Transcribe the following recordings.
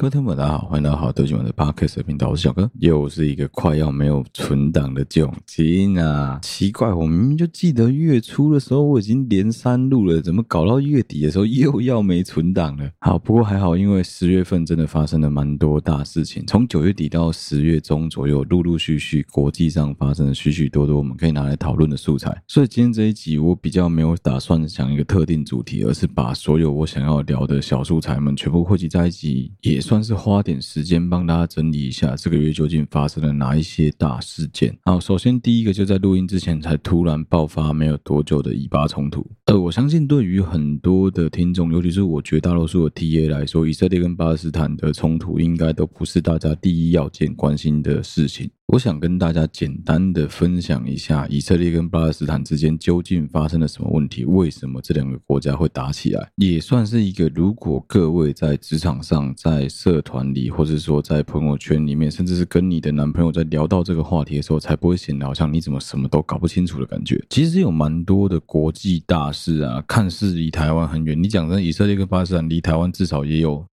各位听众大家好，欢迎来到好豆今晚的 Podcast 频道，我是小哥，又是一个快要没有存档的窘境啊！奇怪，我明明就记得月初的时候我已经连三录了，怎么搞到月底的时候又要没存档了？好，不过还好，因为十月份真的发生了蛮多大事情，从九月底到十月中左右，陆陆续续国际上发生了许许多多我们可以拿来讨论的素材。所以今天这一集我比较没有打算讲一个特定主题，而是把所有我想要聊的小素材们全部汇集在一起，也算是花点时间帮大家整理一下这个月究竟发生了哪一些大事件。好，首先第一个就在录音之前才突然爆发没有多久的以巴冲突。呃，我相信对于很多的听众，尤其是我绝大多数的 TA 来说，以色列跟巴勒斯坦的冲突应该都不是大家第一要件关心的事情。我想跟大家简单的分享一下以色列跟巴勒斯坦之间究竟发生了什么问题，为什么这两个国家会打起来，也算是一个如果各位在职场上、在社团里，或者说在朋友圈里面，甚至是跟你的男朋友在聊到这个话题的时候，才不会显得好像你怎么什么都搞不清楚的感觉。其实有蛮多的国际大事啊，看似离台湾很远，你讲真，以色列跟巴勒斯坦离台湾至少也有。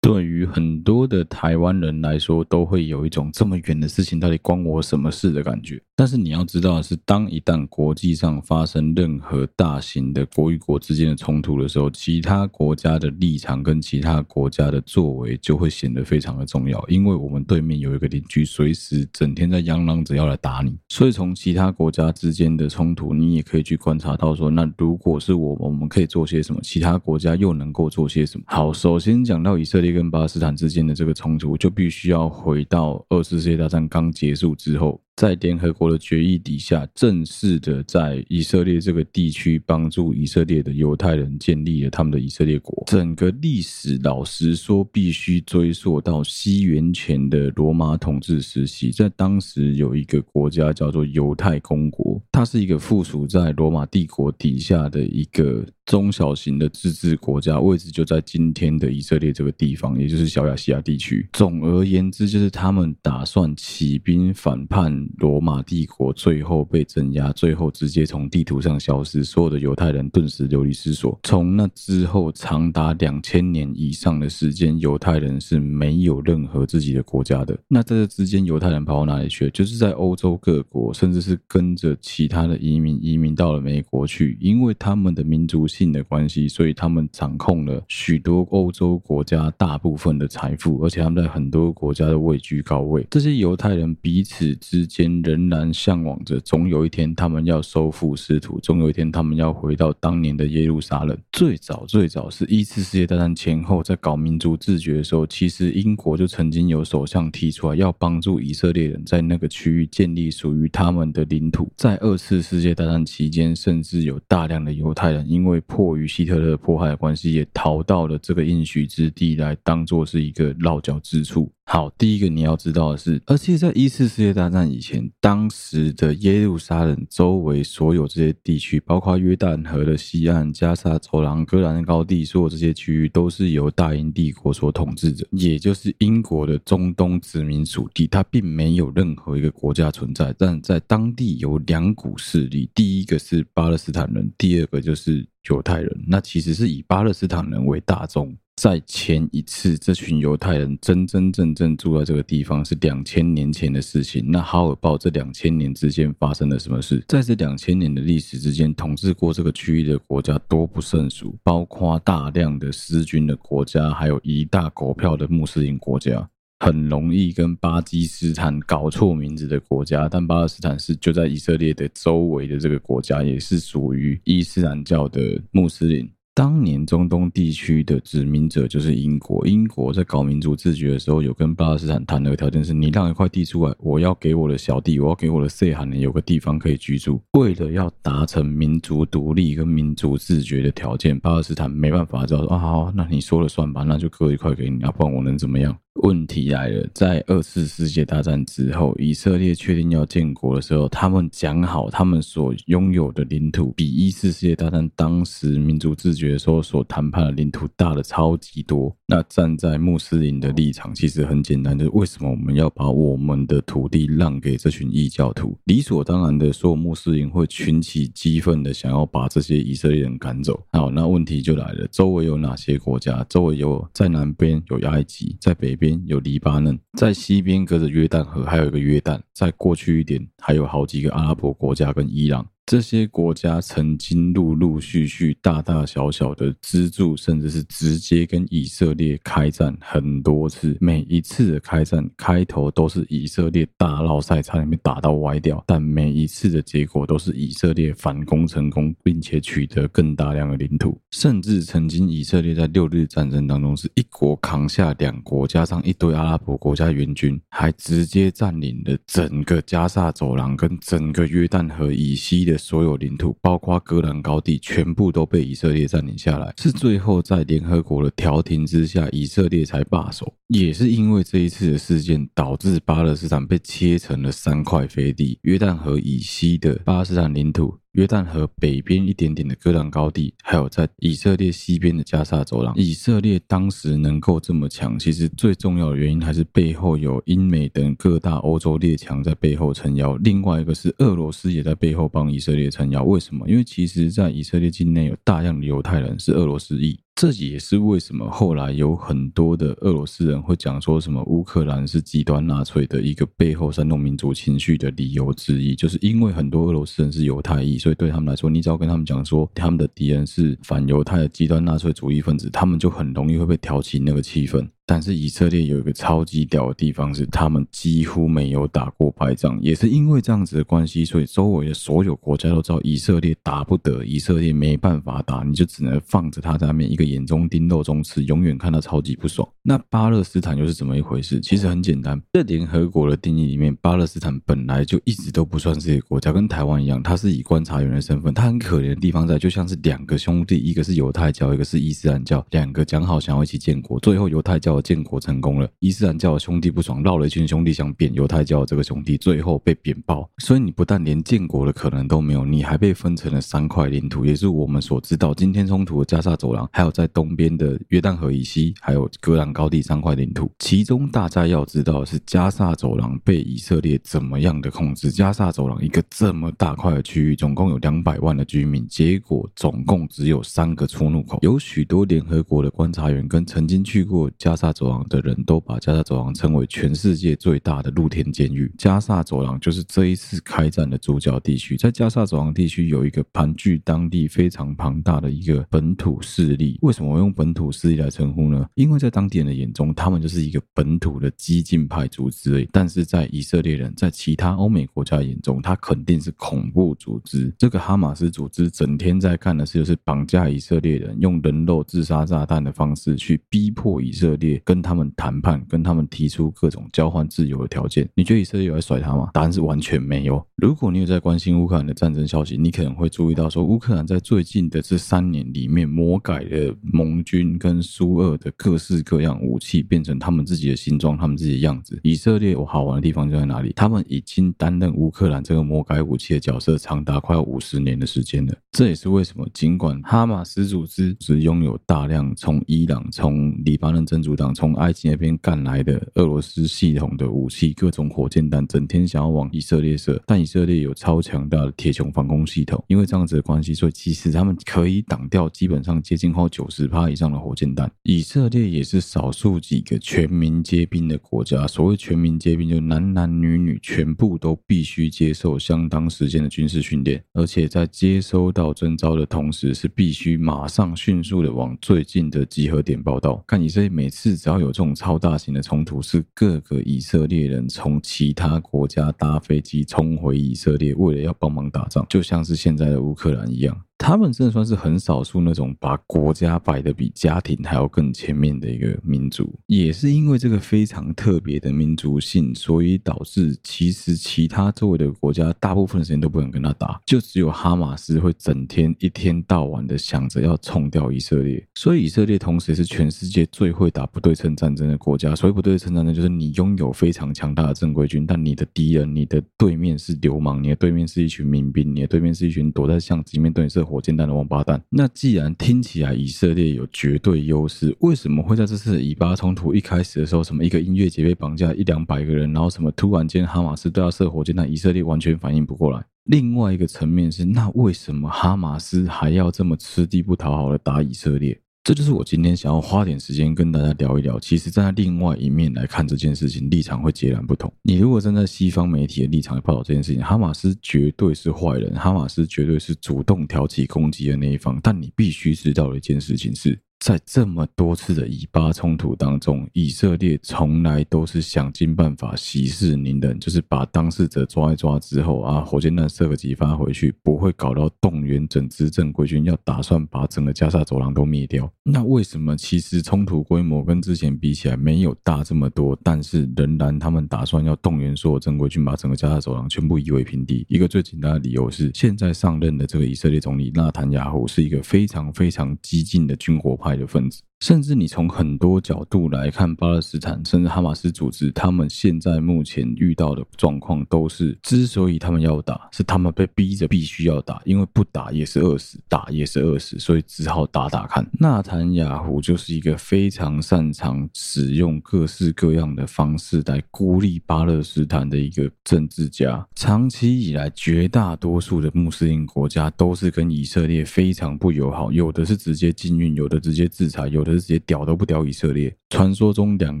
对于很多的台湾人来说，都会有一种这么远的事情到底关我什么事的感觉。但是你要知道的是，当一旦国际上发生任何大型的国与国之间的冲突的时候，其他国家的立场跟其他国家的作为就会显得非常的重要。因为我们对面有一个邻居，随时整天在嚷嚷着要来打你。所以从其他国家之间的冲突，你也可以去观察到说，那如果是我们，我们可以做些什么？其他国家又能够做些什么？好，首先讲到以色列。跟巴勒斯坦之间的这个冲突，就必须要回到二次世界大战刚结束之后。在联合国的决议底下，正式的在以色列这个地区帮助以色列的犹太人建立了他们的以色列国。整个历史，老实说，必须追溯到西元前的罗马统治时期。在当时有一个国家叫做犹太公国，它是一个附属在罗马帝国底下的一个中小型的自治国家，位置就在今天的以色列这个地方，也就是小亚细亚地区。总而言之，就是他们打算起兵反叛。罗马帝国最后被镇压，最后直接从地图上消失，所有的犹太人顿时流离失所。从那之后长达两千年以上的时间，犹太人是没有任何自己的国家的。那在这之间，犹太人跑到哪里去？就是在欧洲各国，甚至是跟着其他的移民移民到了美国去。因为他们的民族性的关系，所以他们掌控了许多欧洲国家大部分的财富，而且他们在很多国家都位居高位。这些犹太人彼此之间。仍然向往着，总有一天他们要收复失土，总有一天他们要回到当年的耶路撒冷。最早最早是一次世界大战前后，在搞民族自决的时候，其实英国就曾经有首相提出来，要帮助以色列人在那个区域建立属于他们的领土。在二次世界大战期间，甚至有大量的犹太人因为迫于希特勒迫害的关系，也逃到了这个应许之地来当做是一个落脚之处。好，第一个你要知道的是，而且在一次世界大战以前，当时的耶路撒冷周围所有这些地区，包括约旦河的西岸、加沙走廊、戈兰高地，所有这些区域都是由大英帝国所统治着，也就是英国的中东殖民属地，它并没有任何一个国家存在，但在当地有两股势力，第一个是巴勒斯坦人，第二个就是犹太人，那其实是以巴勒斯坦人为大宗。在前一次，这群犹太人真真正正住在这个地方是两千年前的事情。那哈尔报这两千年之间发生了什么事？在这两千年的历史之间，统治过这个区域的国家多不胜数，包括大量的失军的国家，还有一大狗票的穆斯林国家，很容易跟巴基斯坦搞错名字的国家。但巴勒斯坦是就在以色列的周围的这个国家，也是属于伊斯兰教的穆斯林。当年中东地区的殖民者就是英国。英国在搞民族自决的时候，有跟巴勒斯坦谈的条件是：你让一块地出来，我要给我的小弟，我要给我的塞罕人有个地方可以居住。为了要达成民族独立跟民族自决的条件，巴勒斯坦没办法，就说啊好，那你说了算吧，那就割一块给你，啊不然我能怎么样？问题来了，在二次世界大战之后，以色列确定要建国的时候，他们讲好，他们所拥有的领土比一次世界大战当时民族自决的时候所谈判的领土大的超级多。那站在穆斯林的立场，其实很简单，就是为什么我们要把我们的土地让给这群异教徒？理所当然的，所有穆斯林会群起激愤的想要把这些以色列人赶走。好，那问题就来了，周围有哪些国家？周围有在南边有埃及，在北边有黎巴嫩，在西边隔着约旦河还有一个约旦，再过去一点还有好几个阿拉伯国家跟伊朗。这些国家曾经陆陆续续、大大小小的资助，甚至是直接跟以色列开战很多次。每一次的开战开头都是以色列大闹赛，差点被打到歪掉。但每一次的结果都是以色列反攻成功，并且取得更大量的领土。甚至曾经以色列在六日战争当中，是一国扛下两国，加上一堆阿拉伯国家援军，还直接占领了整个加萨走廊跟整个约旦河以西的。所有领土，包括戈兰高地，全部都被以色列占领下来。是最后在联合国的调停之下，以色列才罢手。也是因为这一次的事件，导致巴勒斯坦被切成了三块飞地：约旦河以西的巴勒斯坦领土。约旦河北边一点点的戈兰高地，还有在以色列西边的加沙走廊，以色列当时能够这么强，其实最重要的原因还是背后有英美等各大欧洲列强在背后撑腰。另外一个是俄罗斯也在背后帮以色列撑腰。为什么？因为其实，在以色列境内有大量的犹太人是俄罗斯裔。这也是为什么后来有很多的俄罗斯人会讲说什么乌克兰是极端纳粹的一个背后煽动民族情绪的理由之一，就是因为很多俄罗斯人是犹太裔，所以对他们来说，你只要跟他们讲说他们的敌人是反犹太的极端纳粹主义分子，他们就很容易会被挑起那个气氛。但是以色列有一个超级屌的地方是，他们几乎没有打过败仗，也是因为这样子的关系，所以周围的所有国家都知道以色列打不得，以色列没办法打，你就只能放着他在那边一个眼中钉肉中刺，永远看他超级不爽。那巴勒斯坦又是怎么一回事？其实很简单，在联合国的定义里面，巴勒斯坦本来就一直都不算是一个国家，跟台湾一样，他是以观察员的身份。他很可怜的地方在，就像是两个兄弟，一个是犹太教，一个是伊斯兰教，两个讲好想要一起建国，最后犹太教。建国成功了，伊斯兰教的兄弟不爽，绕了一群兄弟想贬犹太教这个兄弟，最后被贬爆。所以你不但连建国的可能都没有，你还被分成了三块领土，也是我们所知道今天冲突的加萨走廊，还有在东边的约旦河以西，还有戈兰高地三块领土。其中大家要知道的是加萨走廊被以色列怎么样的控制？加萨走廊一个这么大块的区域，总共有两百万的居民，结果总共只有三个出入口。有许多联合国的观察员跟曾经去过加沙走廊的人都把加萨走廊称为全世界最大的露天监狱。加萨走廊就是这一次开战的主角地区。在加萨走廊地区有一个盘踞当地非常庞大的一个本土势力。为什么我用本土势力来称呼呢？因为在当地人的眼中，他们就是一个本土的激进派组织。但是在以色列人在其他欧美国家眼中，他肯定是恐怖组织。这个哈马斯组织整天在干的事就是绑架以色列人，用人肉自杀炸弹的方式去逼迫以色列。跟他们谈判，跟他们提出各种交换自由的条件，你觉得以色列有在甩他吗？答案是完全没有。如果你有在关心乌克兰的战争消息，你可能会注意到说，乌克兰在最近的这三年里面，魔改了盟军跟苏俄的各式各样武器，变成他们自己的形状，他们自己的样子。以色列有好玩的地方就在哪里？他们已经担任乌克兰这个魔改武器的角色，长达快要五十年的时间了。这也是为什么，尽管哈马斯组织只拥有大量从伊朗、从黎巴嫩真主党、从埃及那边干来的俄罗斯系统的武器，各种火箭弹，整天想要往以色列射。但以色列有超强大的铁穹防空系统，因为这样子的关系，所以其实他们可以挡掉基本上接近后九十趴以上的火箭弹。以色列也是少数几个全民皆兵的国家。所谓全民皆兵，就男男女女全部都必须接受相当时间的军事训练，而且在接收到征召的同时，是必须马上迅速的往最近的集合点报道。看以色列每次只要有这种超大型的冲突，是各个以色列人从其他国家搭飞机冲回以色列，为了要帮忙打仗，就像是现在的乌克兰一样。他们真的算是很少数那种把国家摆得比家庭还要更前面的一个民族。也是因为这个非常特别的民族性，所以导致其实其他周围的国家大部分时间都不能跟他打，就只有哈马斯会整天一天到晚的想着要冲掉以色列。所以以色列同时也是全世界最会打不对称战争的国家。所谓不对称战争，就是你拥有非常强大的正规军，但你的敌人、你的对面是流氓，你的对面是一群民兵，你的对面是一群躲在巷子里面对你射火箭弹的王八蛋，那既然听起来以色列有绝对优势，为什么会在这次以巴冲突一开始的时候，什么一个音乐节被绑架一两百个人，然后什么突然间哈马斯都要射火箭弹，以色列完全反应不过来？另外一个层面是，那为什么哈马斯还要这么吃力不讨好的打以色列？这就是我今天想要花点时间跟大家聊一聊。其实站在另外一面来看这件事情，立场会截然不同。你如果站在西方媒体的立场来报道这件事情，哈马斯绝对是坏人，哈马斯绝对是主动挑起攻击的那一方。但你必须知道的一件事情是。在这么多次的以巴冲突当中，以色列从来都是想尽办法息事宁人，就是把当事者抓一抓之后啊，火箭弹射个几发回去，不会搞到动员整支正规军，要打算把整个加沙走廊都灭掉。那为什么其实冲突规模跟之前比起来没有大这么多，但是仍然他们打算要动员所有正规军，把整个加沙走廊全部夷为平地？一个最简单的理由是，现在上任的这个以色列总理纳坦雅胡是一个非常非常激进的军火派。犯罪分子。甚至你从很多角度来看，巴勒斯坦甚至哈马斯组织，他们现在目前遇到的状况都是，之所以他们要打，是他们被逼着必须要打，因为不打也是饿死，打也是饿死，所以只好打打看。纳坦雅胡就是一个非常擅长使用各式各样的方式来孤立巴勒斯坦的一个政治家。长期以来，绝大多数的穆斯林国家都是跟以色列非常不友好，有的是直接禁运，有的直接。制裁，有的是直接屌都不屌以色列。传说中两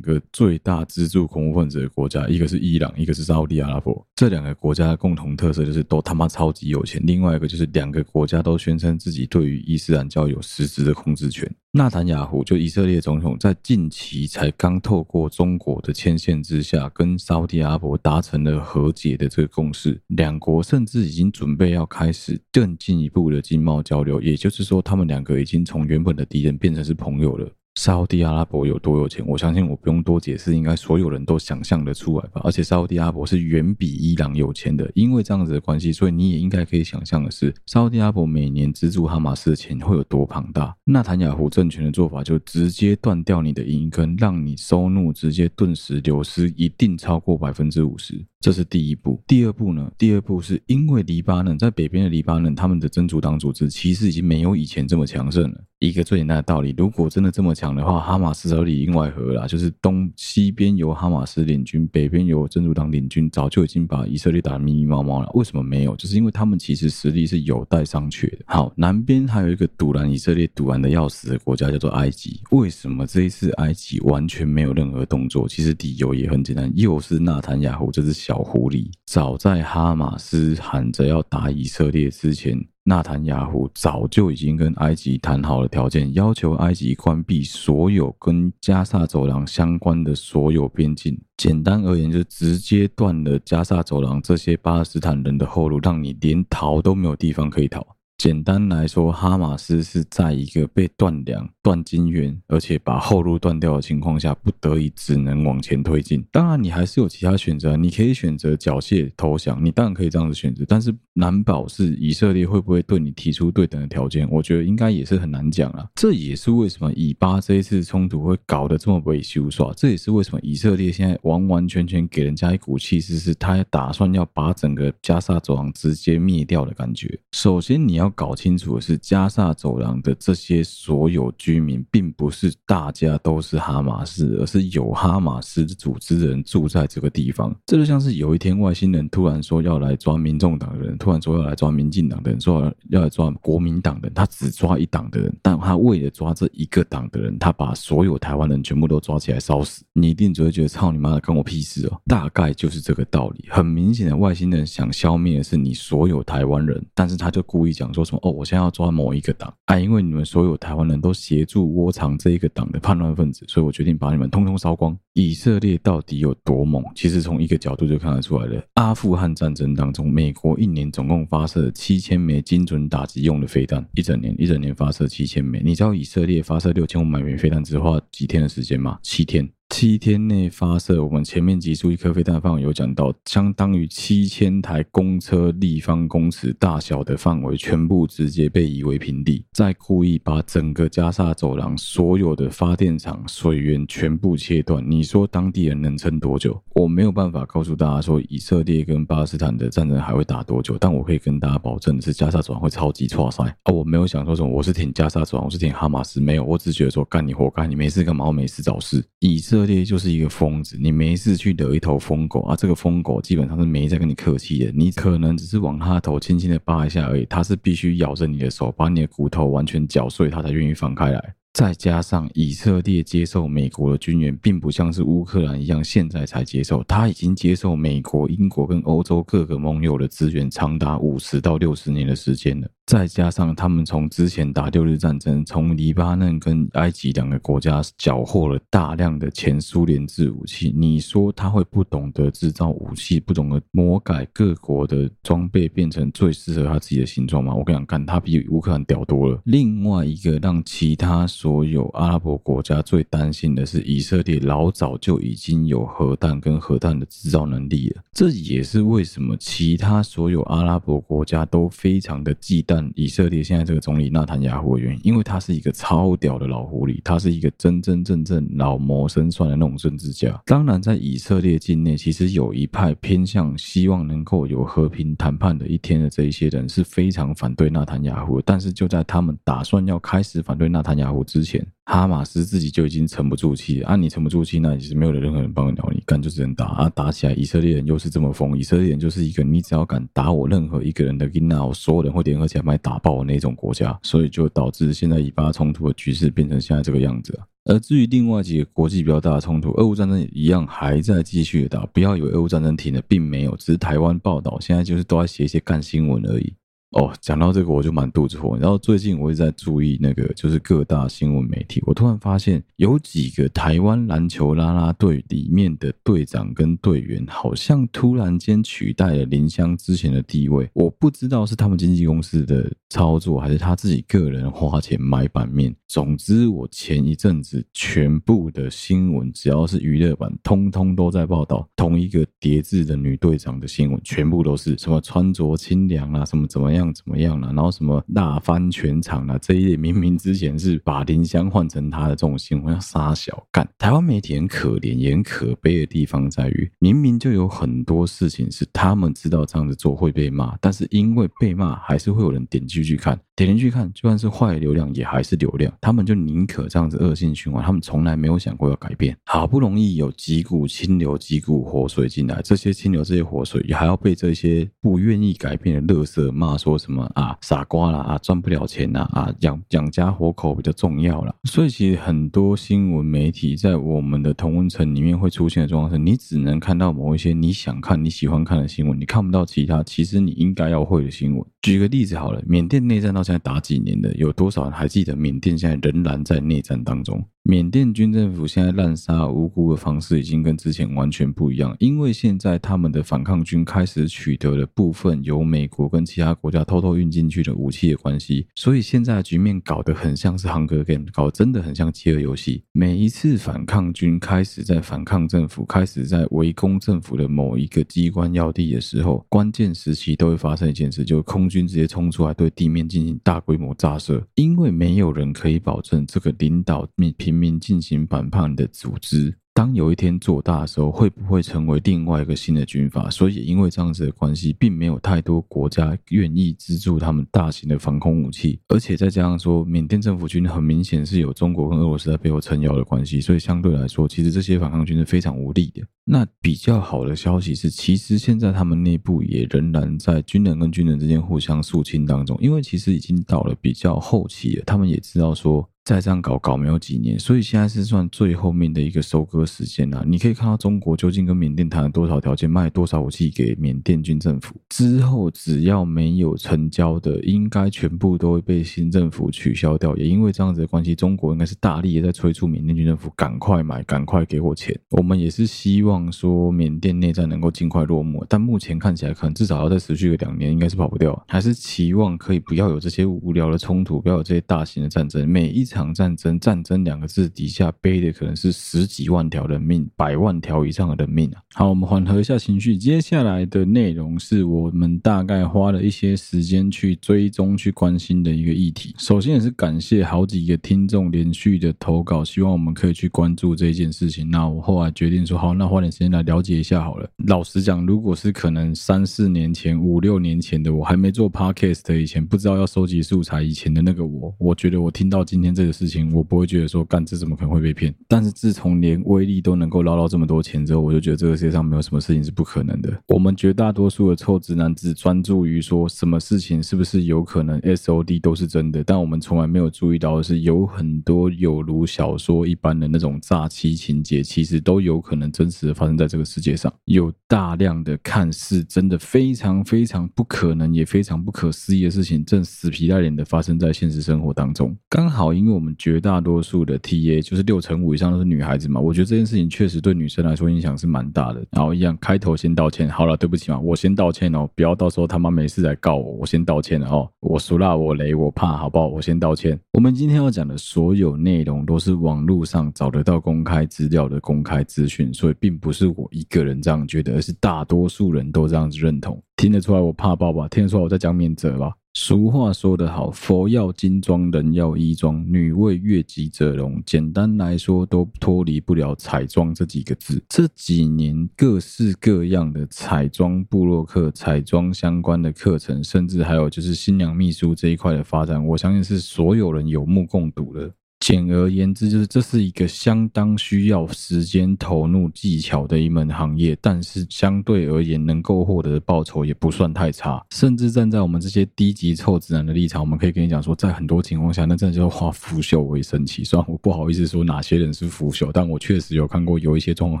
个最大资助恐怖分子的国家，一个是伊朗，一个是沙特阿拉伯。这两个国家的共同特色就是都他妈超级有钱。另外一个就是两个国家都宣称自己对于伊斯兰教有实质的控制权。纳坦雅胡就以色列总统，在近期才刚透过中国的牵线之下，跟沙乌地阿拉伯达成了和解的这个共识。两国甚至已经准备要开始更进一步的经贸交流，也就是说，他们两个已经从原本的敌人。变成是朋友了。沙乌地阿拉伯有多有钱？我相信我不用多解释，应该所有人都想象得出来吧。而且沙乌地阿拉伯是远比伊朗有钱的，因为这样子的关系，所以你也应该可以想象的是，沙乌地阿拉伯每年资助哈马斯的钱会有多庞大。纳坦雅胡政权的做法就直接断掉你的银根，让你收入直接顿时流失，一定超过百分之五十。这是第一步。第二步呢？第二步是因为黎巴嫩在北边的黎巴嫩，他们的真主党组织其实已经没有以前这么强盛了。一个最简单的道理，如果真的这么强的话，哈马斯早里应外合了，就是东西边由哈马斯领军，北边由真主党领军，早就已经把以色列打得密密麻麻了。为什么没有？就是因为他们其实实力是有待商榷的。好，南边还有一个堵拦以色列堵拦的要死的国家，叫做埃及。为什么这一次埃及完全没有任何动作？其实理由也很简单，又是纳坦雅胡这只小狐狸。早在哈马斯喊着要打以色列之前。纳坦雅胡早就已经跟埃及谈好了条件，要求埃及关闭所有跟加萨走廊相关的所有边境。简单而言，就直接断了加萨走廊这些巴勒斯坦人的后路，让你连逃都没有地方可以逃。简单来说，哈马斯是在一个被断粮、断金援，而且把后路断掉的情况下，不得已只能往前推进。当然，你还是有其他选择，你可以选择缴械投降，你当然可以这样子选择。但是，难保是以色列会不会对你提出对等的条件？我觉得应该也是很难讲啊。这也是为什么以巴这一次冲突会搞得这么被羞耍。这也是为什么以色列现在完完全全给人家一股气势，是他打算要把整个加萨走廊直接灭掉的感觉。首先，你要。搞清楚的是，加萨走廊的这些所有居民，并不是大家都是哈马斯，而是有哈马斯的组织人住在这个地方。这就像是有一天外星人突然说要来抓民众党的人，突然说要来抓民进党的人，说要来抓国民党的人，他只抓一党的人，但他为了抓这一个党的人，他把所有台湾人全部都抓起来烧死。你一定只会觉得操你妈的，关我屁事哦！大概就是这个道理。很明显的，外星人想消灭的是你所有台湾人，但是他就故意讲说。说什么哦，我现在要抓某一个党啊，因为你们所有台湾人都协助窝藏这一个党的叛乱分子，所以我决定把你们通通烧光。以色列到底有多猛？其实从一个角度就看得出来了。阿富汗战争当中，美国一年总共发射七千枚精准打击用的飞弹，一整年一整年发射七千枚。你知道以色列发射六千五百枚飞弹只花几天的时间吗？七天。七天内发射，我们前面集数一颗飞弹范围有讲到，相当于七千台公车立方公尺大小的范围，全部直接被夷为平地。再故意把整个加沙走廊所有的发电厂、水源全部切断，你说当地人能撑多久？我没有办法告诉大家说以色列跟巴勒斯坦的战争还会打多久，但我可以跟大家保证的是，加沙走廊会超级挫塞啊！我没有想说什么，我是挺加沙走廊，我是挺哈马斯，没有，我只觉得说干你活该，你没事干嘛？我没事找事，以色。以色列就是一个疯子，你没事去惹一头疯狗啊！这个疯狗基本上是没在跟你客气的，你可能只是往它的头轻轻的扒一下而已，它是必须咬着你的手，把你的骨头完全搅碎，它才愿意放开来。再加上以色列接受美国的军援，并不像是乌克兰一样现在才接受，他已经接受美国、英国跟欧洲各个盟友的支援，长达五十到六十年的时间了。再加上他们从之前打六日战争，从黎巴嫩跟埃及两个国家缴获了大量的前苏联制武器，你说他会不懂得制造武器，不懂得魔改各国的装备变成最适合他自己的形状吗？我跟你讲，干他比乌克兰屌多了。另外一个让其他所有阿拉伯国家最担心的是，以色列老早就已经有核弹跟核弹的制造能力了，这也是为什么其他所有阿拉伯国家都非常的忌惮。以色列现在这个总理纳坦雅胡的原因，因为他是一个超屌的老狐狸，他是一个真真正正老谋深算的那种政治家。当然，在以色列境内，其实有一派偏向希望能够有和平谈判的一天的这一些人是非常反对纳坦雅胡。但是就在他们打算要开始反对纳坦雅胡之前，哈马斯自己就已经沉不住气了。啊，你沉不住气，那也是没有任何人帮你鸟你，干就只能打啊！打起来，以色列人又是这么疯，以色列人就是一个你只要敢打我任何一个人的囡仔，我所有人会联合起来把你打爆的那种国家，所以就导致现在以巴冲突的局势变成现在这个样子。而至于另外几个国际比较大的冲突，俄乌战争一样还在继续打。不要以为俄乌战争停了，并没有，只是台湾报道现在就是都在写一些干新闻而已。哦，讲到这个我就满肚子火。然后最近我也在注意那个，就是各大新闻媒体，我突然发现有几个台湾篮球啦啦队里面的队长跟队员，好像突然间取代了林湘之前的地位。我不知道是他们经纪公司的操作，还是他自己个人花钱买版面。总之，我前一阵子全部的新闻，只要是娱乐版，通通都在报道同一个叠字的女队长的新闻，全部都是什么穿着清凉啊，什么怎么样。样怎么样了？然后什么大翻全场了？这一点明明之前是把林香换成他的这种新闻，要杀小干。台湾媒体很可怜也很可悲的地方在于，明明就有很多事情是他们知道这样子做会被骂，但是因为被骂，还是会有人点进去看。点进去看，就算是坏流量，也还是流量。他们就宁可这样子恶性循环，他们从来没有想过要改变。好不容易有几股清流、几股活水进来，这些清流、这些活水，也还要被这些不愿意改变的垃圾骂说什么啊傻瓜啦啊赚不了钱呐啊养养家活口比较重要啦。所以其实很多新闻媒体在我们的同温层里面会出现的状况是，你只能看到某一些你想看、你喜欢看的新闻，你看不到其他其实你应该要会的新闻。举个例子好了，缅甸内战到现在打几年了？有多少人还记得缅甸现在仍然在内战当中？缅甸军政府现在滥杀无辜的方式已经跟之前完全不一样，因为现在他们的反抗军开始取得了部分由美国跟其他国家偷偷运进去的武器的关系，所以现在的局面搞得很像是 Hunger Game，搞真的很像饥饿游戏。每一次反抗军开始在反抗政府，开始在围攻政府的某一个机关要地的时候，关键时期都会发生一件事，就是空军直接冲出来对地面进行大规模炸射，因为没有人可以保证这个领导面平民进行反叛的组织。当有一天做大的时候，会不会成为另外一个新的军阀？所以因为这样子的关系，并没有太多国家愿意资助他们大型的防空武器，而且再加上说，缅甸政府军很明显是有中国跟俄罗斯在背后撑腰的关系，所以相对来说，其实这些反抗军是非常无力的。那比较好的消息是，其实现在他们内部也仍然在军人跟军人之间互相肃清当中，因为其实已经到了比较后期了，他们也知道说。再这样搞搞没有几年，所以现在是算最后面的一个收割时间了。你可以看到中国究竟跟缅甸谈了多少条件，卖多少武器给缅甸军政府，之后只要没有成交的，应该全部都会被新政府取消掉。也因为这样子的关系，中国应该是大力的在催促缅甸军政府赶快买，赶快给我钱。我们也是希望说缅甸内战能够尽快落幕，但目前看起来可能至少要再持续个两年，应该是跑不掉。还是期望可以不要有这些无聊的冲突，不要有这些大型的战争。每一场战争，战争两个字底下背的可能是十几万条人命，百万条以上的人命啊！好，我们缓和一下情绪，接下来的内容是我们大概花了一些时间去追踪、去关心的一个议题。首先也是感谢好几个听众连续的投稿，希望我们可以去关注这件事情。那我后来决定说，好，那花点时间来了解一下好了。老实讲，如果是可能三四年前、五六年前的我，还没做 podcast 以前，不知道要收集素材以前的那个我，我觉得我听到今天这这个事情，我不会觉得说，干，这怎么可能会被骗？但是自从连威力都能够捞到这么多钱之后，我就觉得这个世界上没有什么事情是不可能的。我们绝大多数的臭直男只专注于说什么事情是不是有可能 SOD 都是真的，但我们从来没有注意到的是，有很多有如小说一般的那种诈欺情节，其实都有可能真实的发生在这个世界上。有大量的看似真的非常非常不可能，也非常不可思议的事情，正死皮赖脸的发生在现实生活当中。刚好因为我们绝大多数的 TA 就是六成五以上都是女孩子嘛，我觉得这件事情确实对女生来说影响是蛮大的。然后一样开头先道歉，好了，对不起嘛，我先道歉哦，不要到时候他妈没事来告我，我先道歉了哦，我输了，我雷，我怕，好不好？我先道歉。我们今天要讲的所有内容都是网络上找得到公开资料的公开资讯，所以并不是我一个人这样觉得，而是大多数人都这样子认同。听得出来我怕爆吧？听得出来我在讲免责吧？俗话说得好，佛要金装，人要衣装，女为悦己者容。简单来说，都脱离不了彩妆这几个字。这几年各式各样的彩妆部落客、彩妆相关的课程，甚至还有就是新娘秘书这一块的发展，我相信是所有人有目共睹的。简而言之，就是这是一个相当需要时间投入技巧的一门行业，但是相对而言，能够获得的报酬也不算太差。甚至站在我们这些低级臭直男的立场，我们可以跟你讲说，在很多情况下，那真的就是化腐朽为神奇。虽然我不好意思说哪些人是腐朽，但我确实有看过有一些状况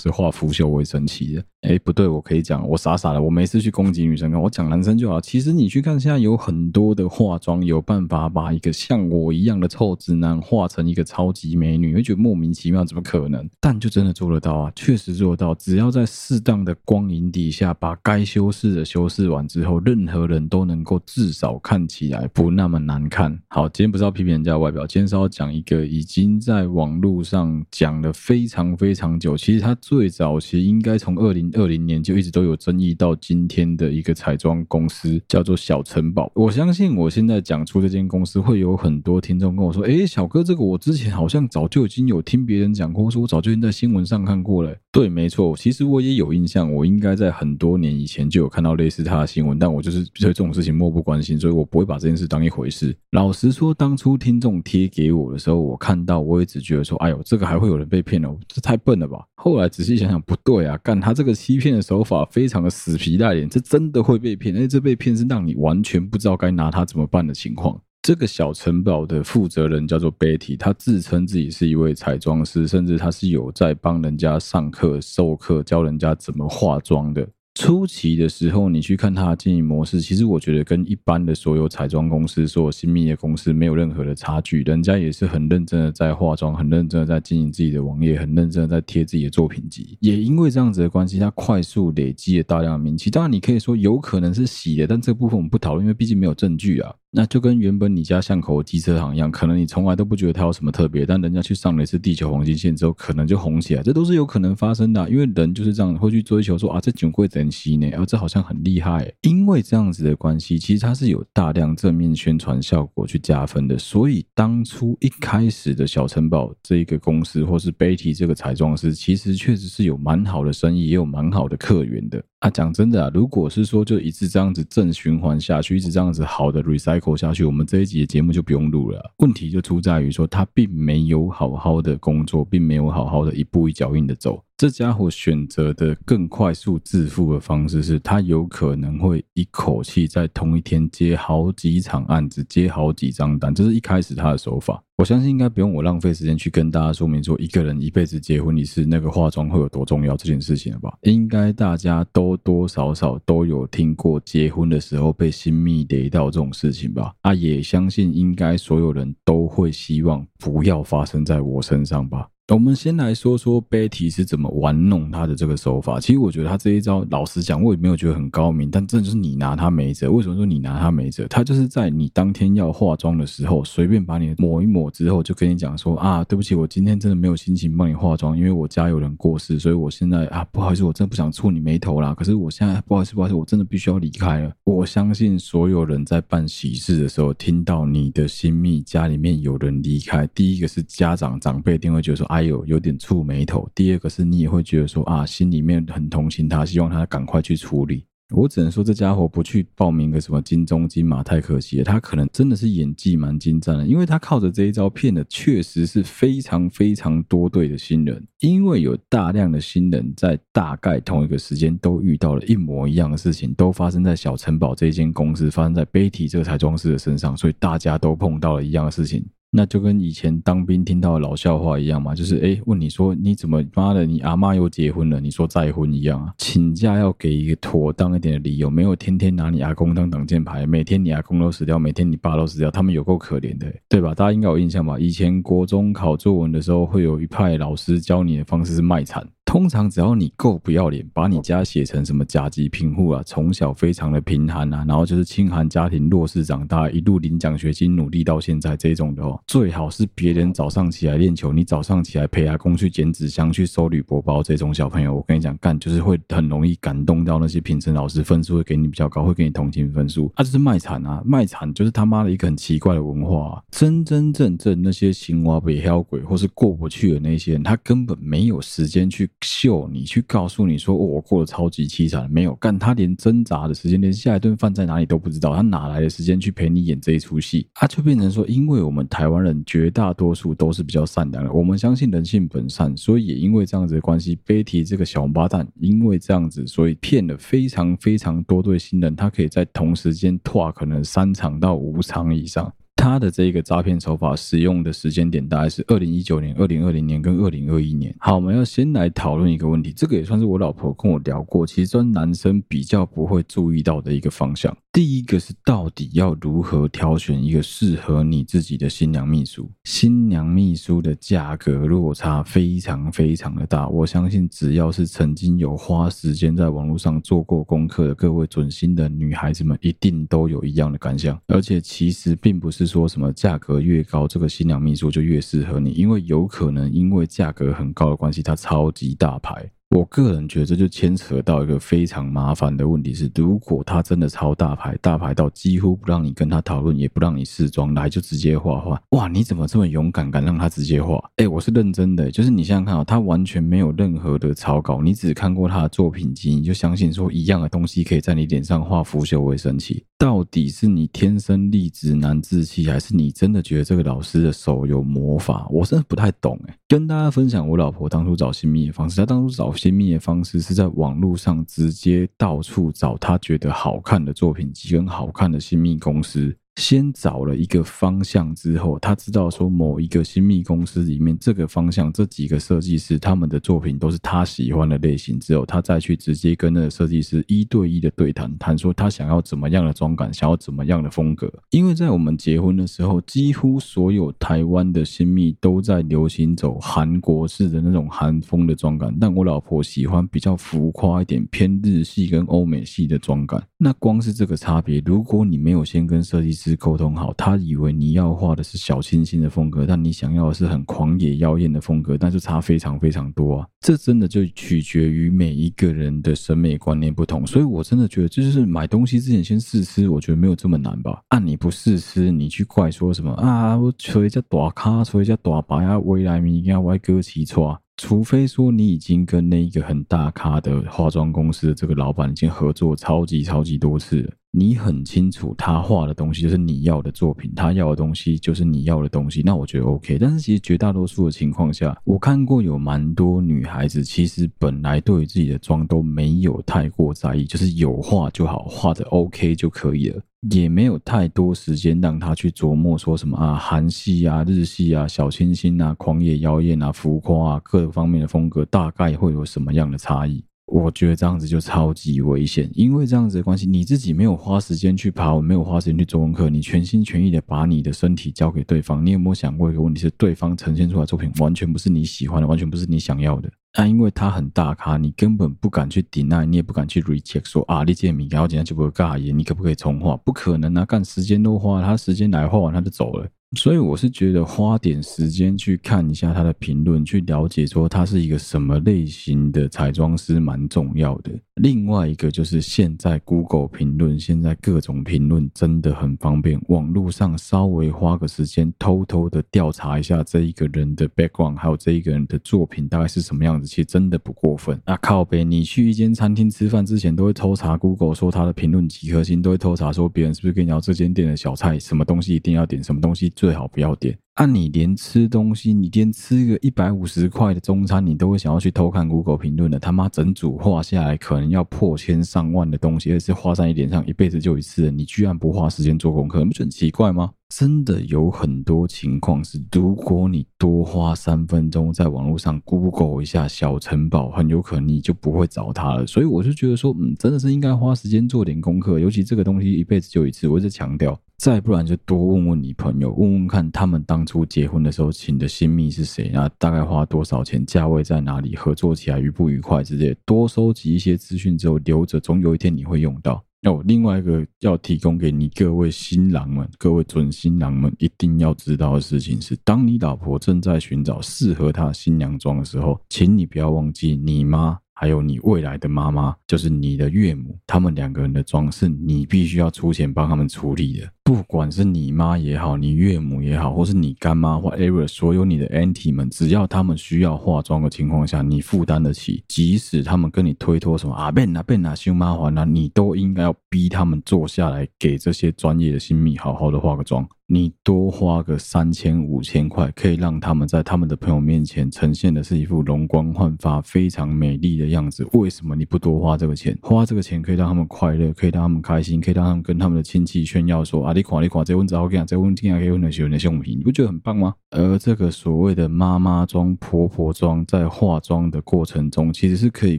是化腐朽为神奇的。哎，不对，我可以讲，我傻傻的，我没事去攻击女生，我讲男生就好。其实你去看，现在有很多的化妆有办法把一个像我一样的臭直男化成。一个超级美女，会觉得莫名其妙，怎么可能？但就真的做得到啊，确实做得到。只要在适当的光影底下，把该修饰的修饰完之后，任何人都能够至少看起来不那么难看。好，今天不是要批评人家外表，今天是要讲一个已经在网络上讲了非常非常久，其实他最早其实应该从二零二零年就一直都有争议到今天的一个彩妆公司，叫做小城堡。我相信我现在讲出这间公司，会有很多听众跟我说：“诶，小哥，这个我。”之前好像早就已经有听别人讲过，说我早就已经在新闻上看过了。对，没错，其实我也有印象，我应该在很多年以前就有看到类似他的新闻，但我就是对这种事情漠不关心，所以我不会把这件事当一回事。老实说，当初听众贴给我的时候，我看到我也只觉得说，哎呦，这个还会有人被骗了，这太笨了吧。后来仔细想想，不对啊，干他这个欺骗的手法非常的死皮赖脸，这真的会被骗，而且这被骗是让你完全不知道该拿他怎么办的情况。这个小城堡的负责人叫做 Betty，他自称自己是一位彩妆师，甚至他是有在帮人家上课、授课，教人家怎么化妆的。初期的时候，你去看他的经营模式，其实我觉得跟一般的所有彩妆公司、所有新密的公司没有任何的差距。人家也是很认真的在化妆，很认真的在经营自己的网页，很认真的在贴自己的作品集。也因为这样子的关系，他快速累积了大量的名气。当然，你可以说有可能是洗的，但这部分我们不讨论，因为毕竟没有证据啊。那就跟原本你家巷口的机车行一样，可能你从来都不觉得它有什么特别，但人家去上了一次地球黄金线之后，可能就红起来，这都是有可能发生的。因为人就是这样，会去追求说啊，这酒贵怎吸呢？啊，这好像很厉害。因为这样子的关系，其实它是有大量正面宣传效果去加分的。所以当初一开始的小城堡这一个公司，或是 Betty 这个彩妆师，其实确实是有蛮好的生意，也有蛮好的客源的。啊，讲真的啊，如果是说就一直这样子正循环下去，一直这样子好的 recycle 下去，我们这一集的节目就不用录了。问题就出在于说，他并没有好好的工作，并没有好好的一步一脚印的走。这家伙选择的更快速致富的方式是，他有可能会一口气在同一天接好几场案子，接好几张单，这是一开始他的手法。我相信应该不用我浪费时间去跟大家说明说，一个人一辈子结婚你是，那个化妆会有多重要这件事情了吧？应该大家多多少少都有听过结婚的时候被新密雷到这种事情吧？啊，也相信应该所有人都会希望不要发生在我身上吧。我们先来说说 Betty 是怎么玩弄他的这个手法。其实我觉得他这一招，老实讲，我也没有觉得很高明。但这就是你拿他没辙。为什么说你拿他没辙？他就是在你当天要化妆的时候，随便把你抹一抹之后，就跟你讲说啊，对不起，我今天真的没有心情帮你化妆，因为我家有人过世，所以我现在啊，不好意思，我真的不想触你眉头啦。可是我现在不好意思，不好意思，我真的必须要离开了。我相信所有人在办喜事的时候，听到你的新密家里面有人离开，第一个是家长长辈一定会觉得说，哎还，有有点触霉头。第二个是你也会觉得说啊，心里面很同情他，希望他赶快去处理。我只能说，这家伙不去报名个什么金钟金马太可惜了。他可能真的是演技蛮精湛的，因为他靠着这一招骗的确实是非常非常多对的新人。因为有大量的新人在大概同一个时间都遇到了一模一样的事情，都发生在小城堡这间公司，发生在 Betty 这个彩妆师的身上，所以大家都碰到了一样的事情。那就跟以前当兵听到的老笑话一样嘛，就是哎，问你说你怎么妈的，你阿妈又结婚了，你说再婚一样啊？请假要给一个妥当一点的理由，没有天天拿你阿公当挡箭牌，每天你阿公都死掉，每天你爸都死掉，他们有够可怜的，对吧？大家应该有印象吧？以前国中考作文的时候，会有一派老师教你的方式是卖惨。通常只要你够不要脸，把你家写成什么甲级贫户啊，从小非常的贫寒啊，然后就是清寒家庭弱势长大，一路领奖学金努力到现在这种的哦，最好是别人早上起来练球，你早上起来陪阿公去捡纸箱去收铝箔包这种小朋友，我跟你讲干就是会很容易感动到那些评审老师，分数会给你比较高，会给你同情分数。他、啊、就是卖惨啊，卖惨就是他妈的一个很奇怪的文化啊，真真正正那些行挖北漂鬼或是过不去的那些人，他根本没有时间去。秀你去告诉你说，我过得超级凄惨，没有干，他连挣扎的时间，连下一顿饭在哪里都不知道，他哪来的时间去陪你演这一出戏？他就变成说，因为我们台湾人绝大多数都是比较善良的，我们相信人性本善，所以也因为这样子的关系，Betty 这个小王八蛋，因为这样子，所以骗了非常非常多对新人，他可以在同时间拓可能三场到五场以上。他的这个诈骗手法使用的时间点大概是二零一九年、二零二零年跟二零二一年。好，我们要先来讨论一个问题，这个也算是我老婆跟我聊过，其实男生比较不会注意到的一个方向。第一个是到底要如何挑选一个适合你自己的新娘秘书？新娘秘书的价格落差非常非常的大，我相信只要是曾经有花时间在网络上做过功课的各位准新的女孩子们，一定都有一样的感想。而且其实并不是说什么价格越高，这个新娘秘书就越适合你，因为有可能因为价格很高的关系，它超级大牌。我个人觉得这就牵扯到一个非常麻烦的问题是，如果他真的超大牌，大牌到几乎不让你跟他讨论，也不让你试妆，来就直接画画，哇，你怎么这么勇敢，敢让他直接画？哎，我是认真的，就是你想想看啊，他完全没有任何的草稿，你只看过他的作品集，你就相信说一样的东西可以在你脸上画腐朽为神奇？到底是你天生丽质难自弃，还是你真的觉得这个老师的手有魔法？我真的不太懂哎。跟大家分享我老婆当初找新秘的方式，她当初找。新密的方式是在网络上直接到处找他觉得好看的作品集跟好看的新密公司。先找了一个方向之后，他知道说某一个新密公司里面这个方向这几个设计师他们的作品都是他喜欢的类型，之后他再去直接跟那个设计师一对一的对谈，谈说他想要怎么样的妆感，想要怎么样的风格。因为在我们结婚的时候，几乎所有台湾的新密都在流行走韩国式的那种韩风的妆感，但我老婆喜欢比较浮夸一点、偏日系跟欧美系的妆感。那光是这个差别，如果你没有先跟设计师沟通好，他以为你要画的是小清新的风格，但你想要的是很狂野妖艳的风格，但是差非常非常多啊！这真的就取决于每一个人的审美观念不同，所以我真的觉得，就是买东西之前先试吃，我觉得没有这么难吧？按、你不试吃，你去怪说什么啊？我吹一下大咖，吹一下大白啊，未来明天歪哥起错。除非说你已经跟那一个很大咖的化妆公司的这个老板已经合作超级超级多次了，你很清楚他画的东西就是你要的作品，他要的东西就是你要的东西，那我觉得 OK。但是其实绝大多数的情况下，我看过有蛮多女孩子，其实本来对自己的妆都没有太过在意，就是有画就好，画的 OK 就可以了，也没有太多时间让她去琢磨说什么啊，韩系啊、日系啊、小清新啊、狂野妖艳啊、浮夸啊，各方面的风格大概会有什么样的差异。我觉得这样子就超级危险，因为这样子的关系，你自己没有花时间去爬，没有花时间去做功课，你全心全意的把你的身体交给对方，你有没有想过一个问题是，对方呈现出来作品完全不是你喜欢的，完全不是你想要的？那、因为他很大咖，你根本不敢去 deny，你也不敢去 reject，说啊，你这米，然后今天就不会尬演，你可不可以重画？不可能啊，干时间都花，他时间来画完他就走了。所以我是觉得花点时间去看一下他的评论，去了解说他是一个什么类型的彩妆师蛮重要的。另外一个就是现在 Google 评论，现在各种评论真的很方便，网络上稍微花个时间，偷偷的调查一下这一个人的 background，还有这一个人的作品大概是什么样子，其实真的不过分。那靠呗，你去一间餐厅吃饭之前，都会偷查 Google 说他的评论几颗星，都会偷查说别人是不是跟你聊这间店的小菜，什么东西一定要点，什么东西。最好不要点。按、你连吃东西，你连吃个一百五十块的中餐，你都会想要去偷看 Google 评论的。他妈整组画下来，可能要破千上万的东西，而且是画在你脸上一辈子就一次，你居然不花时间做功课，不觉得很奇怪吗？真的有很多情况是，如果你多花三分钟在网络上 Google 一下小城堡，很有可能你就不会找他了。所以我就觉得说，嗯，真的是应该花时间做点功课，尤其这个东西一辈子就一次，我一直强调。再不然就多问问你朋友，问问看他们当初结婚的时候请的新密是谁啊？大概花多少钱？价位在哪里？合作起来愉不愉快之类，多收集一些资讯之后留着，总有一天你会用到。哦，另外一个要提供给你各位新郎们、各位准新郎们一定要知道的事情是：当你老婆正在寻找适合她新娘妆的时候，请你不要忘记你妈。还有你未来的妈妈，就是你的岳母，他们两个人的妆是你必须要出钱帮他们处理的。不管是你妈也好，你岳母也好，或是你干妈或 e v e r 所有你的 auntie 们，只要他们需要化妆的情况下，你负担得起，即使他们跟你推脱什么啊，变啊变啊，修麻烦啊，你都应该要逼他们坐下来，给这些专业的新秘好好的化个妆。你多花个三千五千块，可以让他们在他们的朋友面前呈现的是一副容光焕发、非常美丽的样子。为什么你不多花这个钱？花这个钱可以让他们快乐，可以让他们开心，可以让他们跟他们的亲戚炫耀说：“啊，你看，你看，这温子好看，这温天啊，可以温的学的胸皮，你不觉得很棒吗？”而这个所谓的妈妈妆、婆婆妆，在化妆的过程中，其实是可以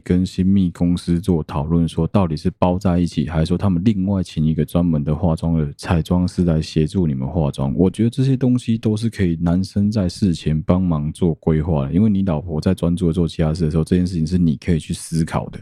跟新密公司做讨论，说到底是包在一起，还是说他们另外请一个专门的化妆的彩妆师来协助你们化。妆，我觉得这些东西都是可以男生在事前帮忙做规划的，因为你老婆在专注做其他事的时候，这件事情是你可以去思考的。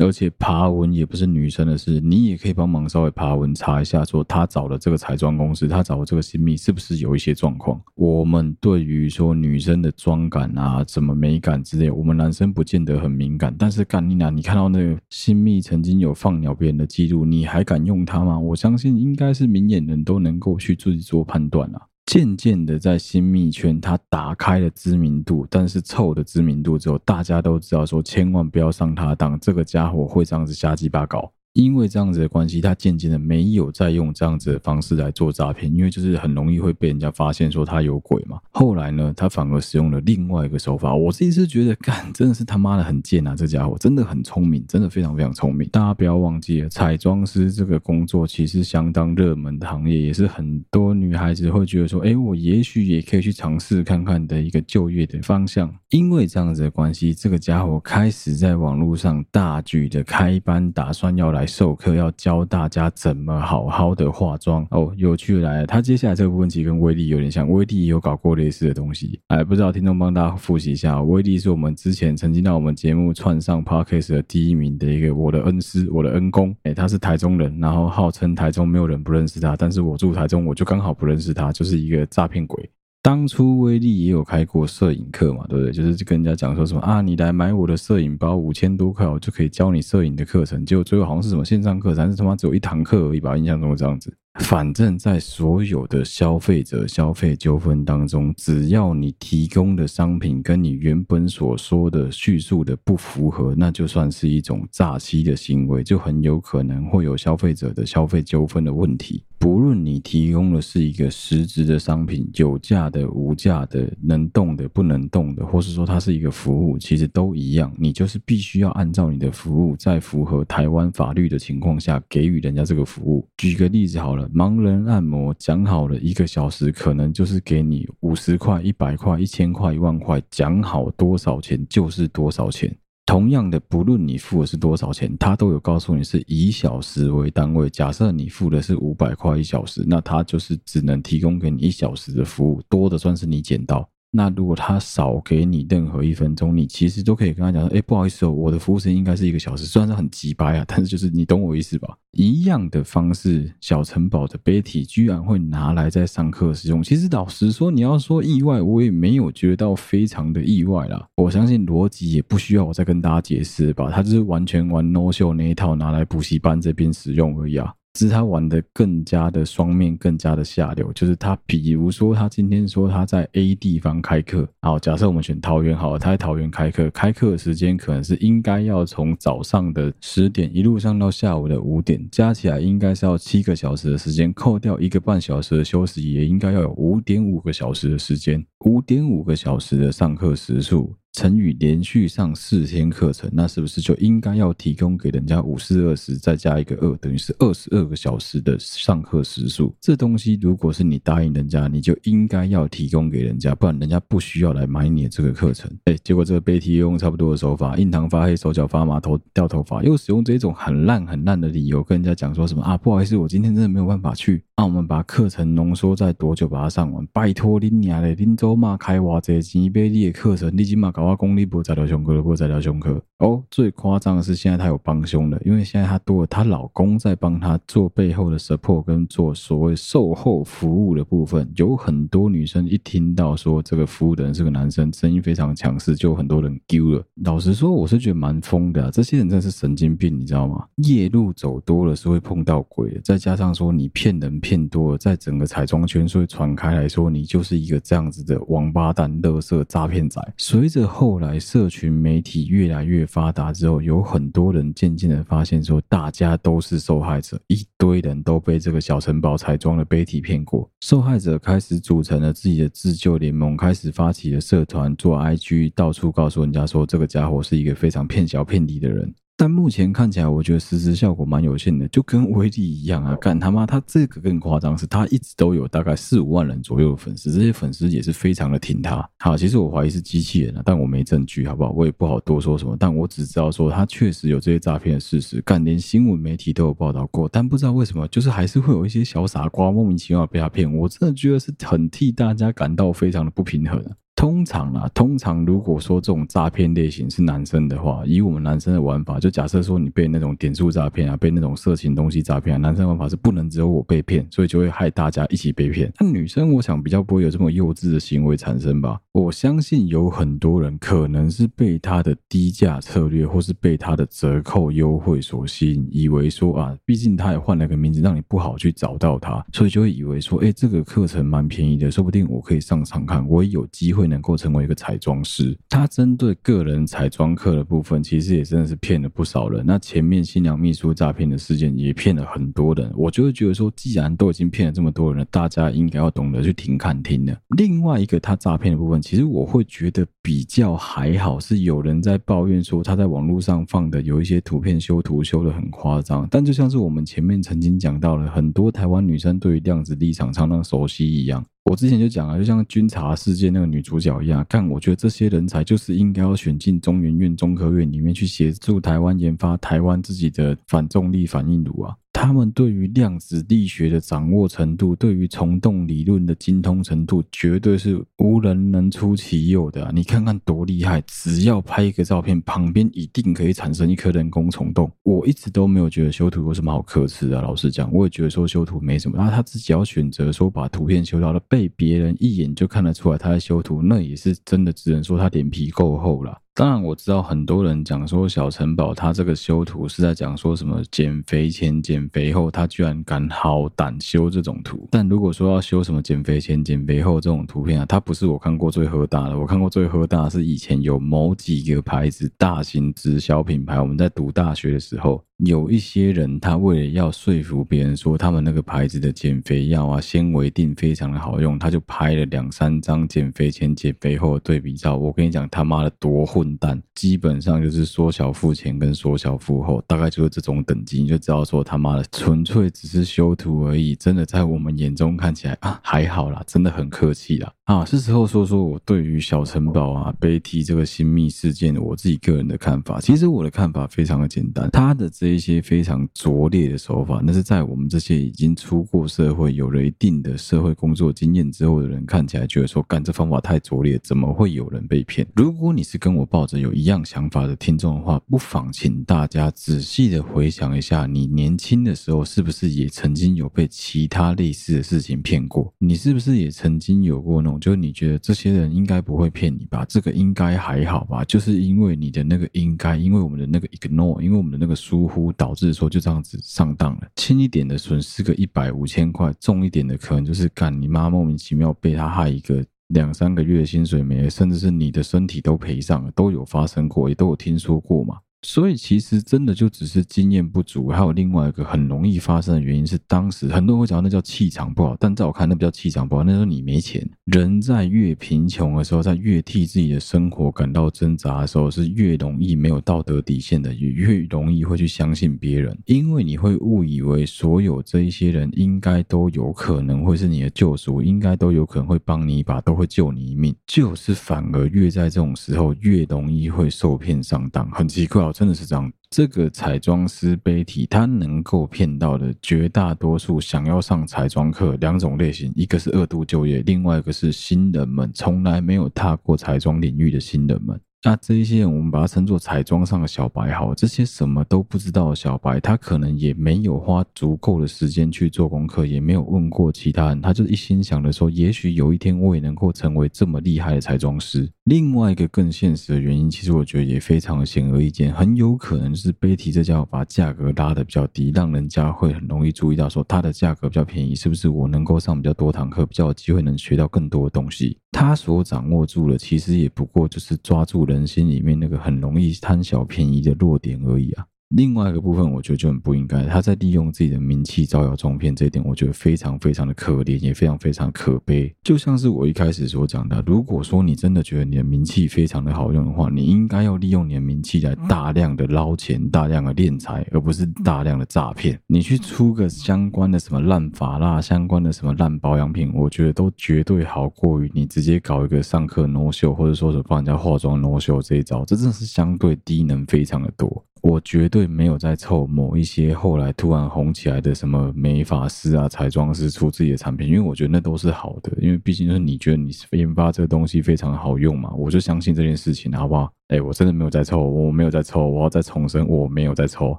而且爬文也不是女生的事，你也可以帮忙稍微爬文查一下，说他找的这个彩妆公司，他找的这个新密是不是有一些状况。我们对于说女生的妆感啊、什么美感之类，我们男生不见得很敏感。但是干你娘，你看到那个新密曾经有放鸟别人的记录，你还敢用它吗？我相信应该是明眼人都能够去自己做判断啊。渐渐的，在新密圈，他打开了知名度，但是臭的知名度之后，大家都知道说，千万不要上他当，这个家伙会这样子瞎鸡巴搞。因为这样子的关系，他渐渐的没有再用这样子的方式来做诈骗，因为就是很容易会被人家发现说他有鬼嘛。后来呢，他反而使用了另外一个手法。我自己是觉得，干真的是他妈的很贱啊！这家伙真的很聪明，真的非常非常聪明。大家不要忘记了，彩妆师这个工作其实相当热门的行业，也是很多女孩子会觉得说，哎，我也许也可以去尝试看看的一个就业的方向。因为这样子的关系，这个家伙开始在网络上大举的开班，打算要来。授课要教大家怎么好好的化妆哦，有趣来了。他接下来这个部分其实跟威力有点像，威力也有搞过类似的东西。哎，不知道听众帮大家复习一下，威力是我们之前曾经在我们节目串上 Podcast 的第一名的一个我的恩师，我的恩公。哎，他是台中人，然后号称台中没有人不认识他，但是我住台中，我就刚好不认识他，就是一个诈骗鬼。当初威力也有开过摄影课嘛，对不对？就是跟人家讲说什么啊，你来买我的摄影包，五千多块，我就可以教你摄影的课程。结果最后好像是什么线上课程，还是他妈只有一堂课而已吧？印象中这样子。反正，在所有的消费者消费纠纷当中，只要你提供的商品跟你原本所说的叙述的不符合，那就算是一种诈欺的行为，就很有可能会有消费者的消费纠纷的问题。不论你提供的是一个实质的商品，有价的、无价的、能动的、不能动的，或是说它是一个服务，其实都一样。你就是必须要按照你的服务，在符合台湾法律的情况下，给予人家这个服务。举个例子好了，盲人按摩讲好了一个小时，可能就是给你五十块、一百块、一千块、一万块，讲好多少钱就是多少钱。同样的，不论你付的是多少钱，他都有告诉你是以小时为单位。假设你付的是五百块一小时，那他就是只能提供给你一小时的服务，多的算是你捡到。那如果他少给你任何一分钟，你其实都可以跟他讲说：“哎，不好意思哦，我的服务时间应该是一个小时。”虽然是很急掰啊，但是就是你懂我意思吧？一样的方式，小城堡的 Betty 居然会拿来在上课使用。其实老实说，你要说意外，我也没有觉得到非常的意外啦。我相信逻辑也不需要我再跟大家解释吧？他就是完全玩 no show 那一套，拿来补习班这边使用而已啊。是他玩的更加的双面，更加的下流。就是他，比如说他今天说他在 A 地方开课，好，假设我们选桃园好了，他在桃园开课，开课时间可能是应该要从早上的十点一路上到下午的五点，加起来应该是要七个小时的时间，扣掉一个半小时的休息，也应该要有五点五个小时的时间，五点五个小时的上课时数。成语连续上四天课程，那是不是就应该要提供给人家五四二十，再加一个二，等于是二十二个小时的上课时数？这东西如果是你答应人家，你就应该要提供给人家，不然人家不需要来买你的这个课程。哎，结果这个背题用差不多的手法，印堂发黑，手脚发麻，头掉头发，又使用这种很烂很烂的理由跟人家讲说什么啊？不好意思，我今天真的没有办法去。那、我们把课程浓缩在多久把它上完？拜托你娘嘞，恁祖妈开偌济钱买你的课程，你今嘛搞我功力不在条胸课，不在条胸科。哦，最夸张的是现在她有帮凶了，因为现在她多了她老公在帮她做背后的 support 跟做所谓售后服务的部分。有很多女生一听到说这个服务的人是个男生，声音非常强势，就很多人丢了。老实说，我是觉得蛮疯的、啊，这些人真的是神经病，你知道吗？夜路走多了是会碰到鬼的，再加上说你骗人骗。多了，在整个彩妆圈，所以传开来说，你就是一个这样子的王八蛋、乐色诈骗仔。随着后来社群媒体越来越发达之后，有很多人渐渐的发现说，大家都是受害者，一堆人都被这个小城堡彩妆的杯体骗过。受害者开始组成了自己的自救联盟，开始发起了社团，做 IG，到处告诉人家说，这个家伙是一个非常骗小骗低的人。但目前看起来，我觉得实质效果蛮有限的，就跟威力一样啊！干他妈，他这个更夸张，是他一直都有大概四五万人左右的粉丝，这些粉丝也是非常的挺他。好，其实我怀疑是机器人啊，但我没证据，好不好？我也不好多说什么，但我只知道说他确实有这些诈骗的事实，干连新闻媒体都有报道过，但不知道为什么，就是还是会有一些小傻瓜莫名其妙被他骗，我真的觉得是很替大家感到非常的不平衡。通常啊，通常如果说这种诈骗类型是男生的话，以我们男生的玩法，就假设说你被那种点数诈骗啊，被那种色情东西诈骗啊，男生玩法是不能只有我被骗，所以就会害大家一起被骗。那女生，我想比较不会有这么幼稚的行为产生吧？我相信有很多人可能是被他的低价策略，或是被他的折扣优惠所吸引，以为说啊，毕竟他也换了个名字，让你不好去找到他，所以就会以为说，哎，这个课程蛮便宜的，说不定我可以上上看，我也有机会。能够成为一个彩妆师，他针对个人彩妆课的部分，其实也真的是骗了不少人。那前面新娘秘书诈骗的事件也骗了很多人，我就会觉得说，既然都已经骗了这么多人了，大家应该要懂得去停看听的。另外一个他诈骗的部分，其实我会觉得比较还好，是有人在抱怨说他在网络上放的有一些图片修图修得很夸张，但就像是我们前面曾经讲到了，很多台湾女生对于量子立场相当熟悉一样。我之前就讲了，就像军察事件那个女主角一样，看我觉得这些人才就是应该要选进中研院、中科院里面去协助台湾研发台湾自己的反重力反应炉啊。他们对于量子力学的掌握程度，对于虫洞理论的精通程度，绝对是无人能出其右的。你看看多厉害！只要拍一个照片，旁边一定可以产生一颗人工虫洞。我一直都没有觉得修图有什么好可耻的啊。老实讲，我也觉得说修图没什么。然后他自己要选择说把图片修到了被别人一眼就看得出来他在修图，那也是真的只能说他脸皮够厚了。当然我知道很多人讲说小城堡他这个修图是在讲说什么减肥前、减肥后，他居然敢好胆修这种图。但如果说要修什么减肥前、减肥后这种图片啊，它不是我看过最喝大的。我看过最喝大的是以前有某几个牌子大型直销品牌，我们在读大学的时候。有一些人，他为了要说服别人说他们那个牌子的减肥药啊，纤维定非常的好用，他就拍了两三张减肥前、减肥后的对比照。我跟你讲，他妈的多混蛋！基本上就是缩小腹前跟缩小腹后，大概就是这种等级，你就知道说他妈的纯粹只是修图而已。真的在我们眼中看起来啊，还好啦，真的很客气啦。啊，是时候说说我对于小城堡啊、Betty 这个新密事件我自己个人的看法。其实我的看法非常的简单，他的。这一些非常拙劣的手法，那是在我们这些已经出过社会、有了一定的社会工作经验之后的人看起来，觉得说，干这方法太拙劣，怎么会有人被骗？如果你是跟我抱着有一样想法的听众的话，不妨请大家仔细的回想一下，你年轻的时候是不是也曾经有被其他类似的事情骗过？你是不是也曾经有过那种，就你觉得这些人应该不会骗你吧？这个应该还好吧？就是因为你的那个应该，因为我们的那个 ignore，因为我们的那个疏忽。导致说就这样子上当了，轻一点的损失个一百五千块，重一点的可能就是干你妈莫名其妙被他害一个两三个月薪水没了，甚至是你的身体都赔上了，都有发生过，也都有听说过嘛。所以其实真的就只是经验不足，还有另外一个很容易发生的原因是，当时很多人会讲那叫气场不好，但在我看那不叫气场不好，那时候你没钱。人在越贫穷的时候，在越替自己的生活感到挣扎的时候，是越容易没有道德底线的，也越容易会去相信别人，因为你会误以为所有这一些人应该都有可能会是你的救赎，应该都有可能会帮你一把，都会救你一命，就是反而越在这种时候越容易会受骗上当，很奇怪。真的是这样，这个彩妆师 Betty，他能够骗到的绝大多数想要上彩妆课两种类型，一个是二度就业，另外一个是新人们，从来没有踏过彩妆领域的新人们。那这一些，我们把它称作彩妆上的小白好，这些什么都不知道的小白，他可能也没有花足够的时间去做功课，也没有问过其他人，他就一心想着说，也许有一天我也能够成为这么厉害的彩妆师。另外一个更现实的原因，其实我觉得也非常显而易见，很有可能是 Betty 这家伙把价格拉得比较低，让人家会很容易注意到说它的价格比较便宜，是不是我能够上比较多堂课，比较有机会能学到更多的东西？他所掌握住的，其实也不过就是抓住人心里面那个很容易贪小便宜的弱点而已啊。另外一个部分，我觉得就很不应该。他在利用自己的名气招摇撞骗，这一点我觉得非常非常的可怜，也非常非常可悲。就像是我一开始所讲的，如果说你真的觉得你的名气非常的好用的话，你应该要利用你的名气来大量的捞钱、大量的敛财，而不是大量的诈骗。你去出个相关的什么烂法蜡、相关的什么烂保养品，我觉得都绝对好过于你直接搞一个上课 no show，或者说是帮人家化妆 no show 这一招，这真的是相对低能非常的多。我绝对没有在凑某一些后来突然红起来的什么美发师啊、彩妆师出自己的产品，因为我觉得那都是好的，因为毕竟就是你觉得你研发这个东西非常好用嘛，我就相信这件事情，好不好？哎，我真的没有在凑，我没有在凑，我要再重申，我没有在凑，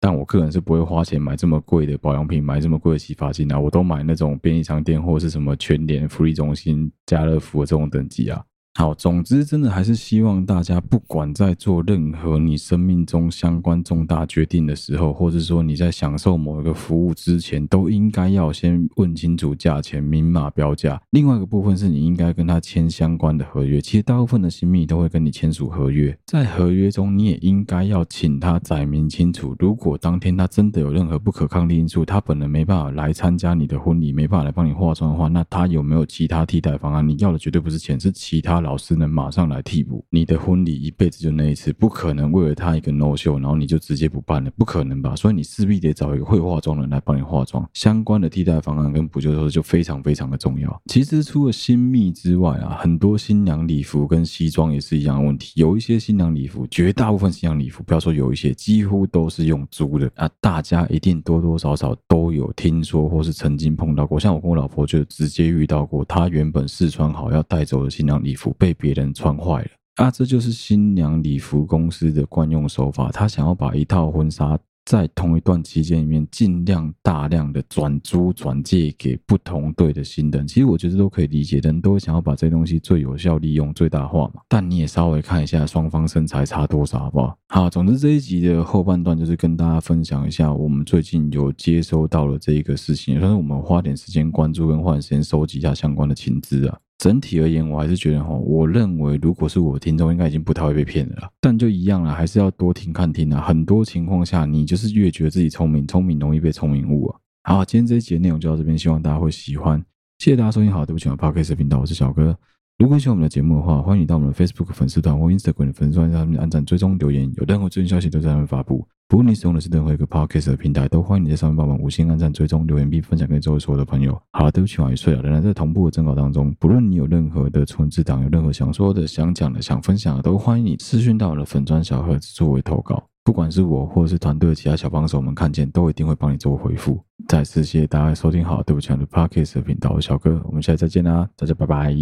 但我个人是不会花钱买这么贵的保养品，买这么贵的洗发精啊，我都买那种便利商店或是什么全联、福利中心、家乐福的这种等级啊。好，总之，真的还是希望大家，不管在做任何你生命中相关重大决定的时候，或者说你在享受某一个服务之前，都应该要先问清楚价钱，明码标价。另外一个部分是你应该跟他签相关的合约。其实大部分的新秘都会跟你签署合约，在合约中你也应该要请他载明清楚，如果当天他真的有任何不可抗力因素，他本人没办法来参加你的婚礼，没办法来帮你化妆的话，那他有没有其他替代方案？你要的绝对不是钱，是其他。老师能马上来替补你的婚礼，一辈子就那一次，不可能为了他一个 no show，然后你就直接不办了，不可能吧？所以你势必得找一个会化妆的人来帮你化妆，相关的替代方案跟补救措施就非常非常的重要。其实除了新密之外啊，很多新娘礼服跟西装也是一样的问题。有一些新娘礼服，绝大部分新娘礼服，不要说有一些，几乎都是用租的啊。大家一定多多少少都有听说或是曾经碰到过，像我跟我老婆就直接遇到过，她原本试穿好要带走的新娘礼服。被别人穿坏了啊！这就是新娘礼服公司的惯用手法。他想要把一套婚纱在同一段期间里面，尽量大量的转租转借给不同队的新人。其实我觉得都可以理解，人都会想要把这东西最有效利用、最大化嘛。但你也稍微看一下双方身材差多少，好不好？好，总之这一集的后半段就是跟大家分享一下，我们最近有接收到了这一个事情，也算是我们花点时间关注跟花点时间收集一下相关的情资啊。整体而言，我还是觉得哈，我认为如果是我听众，应该已经不太会被骗了。但就一样了，还是要多听看听啊。很多情况下，你就是越觉得自己聪明，聪明容易被聪明误啊。好，今天这一节内容就到这边，希望大家会喜欢。谢谢大家收听，好，对不起，我 Podcast 频道，我是小哥。如果喜欢我们的节目的话，欢迎到我们的 Facebook 粉丝团或 Instagram 的粉丝团上面按赞、追踪、留言，有任何最新消息都在上面发布。不论你使用的是任何一个 Podcast 的平台，都欢迎你在上面帮忙五星按赞、追踪、留言并分享给周围所有的朋友。好了，对不起，我也睡了。仍然在同步的征稿当中，不论你有任何的存字档，有任何想说的、想讲的、想分享的，都欢迎你私讯到我的粉砖小盒子作为投稿。不管是我或者是团队的其他小帮手我们看见，都一定会帮你做回复。再次谢谢大家收听好，对不起，我的 Podcast 的频道，我小哥，我们下次再见啦，大家拜拜。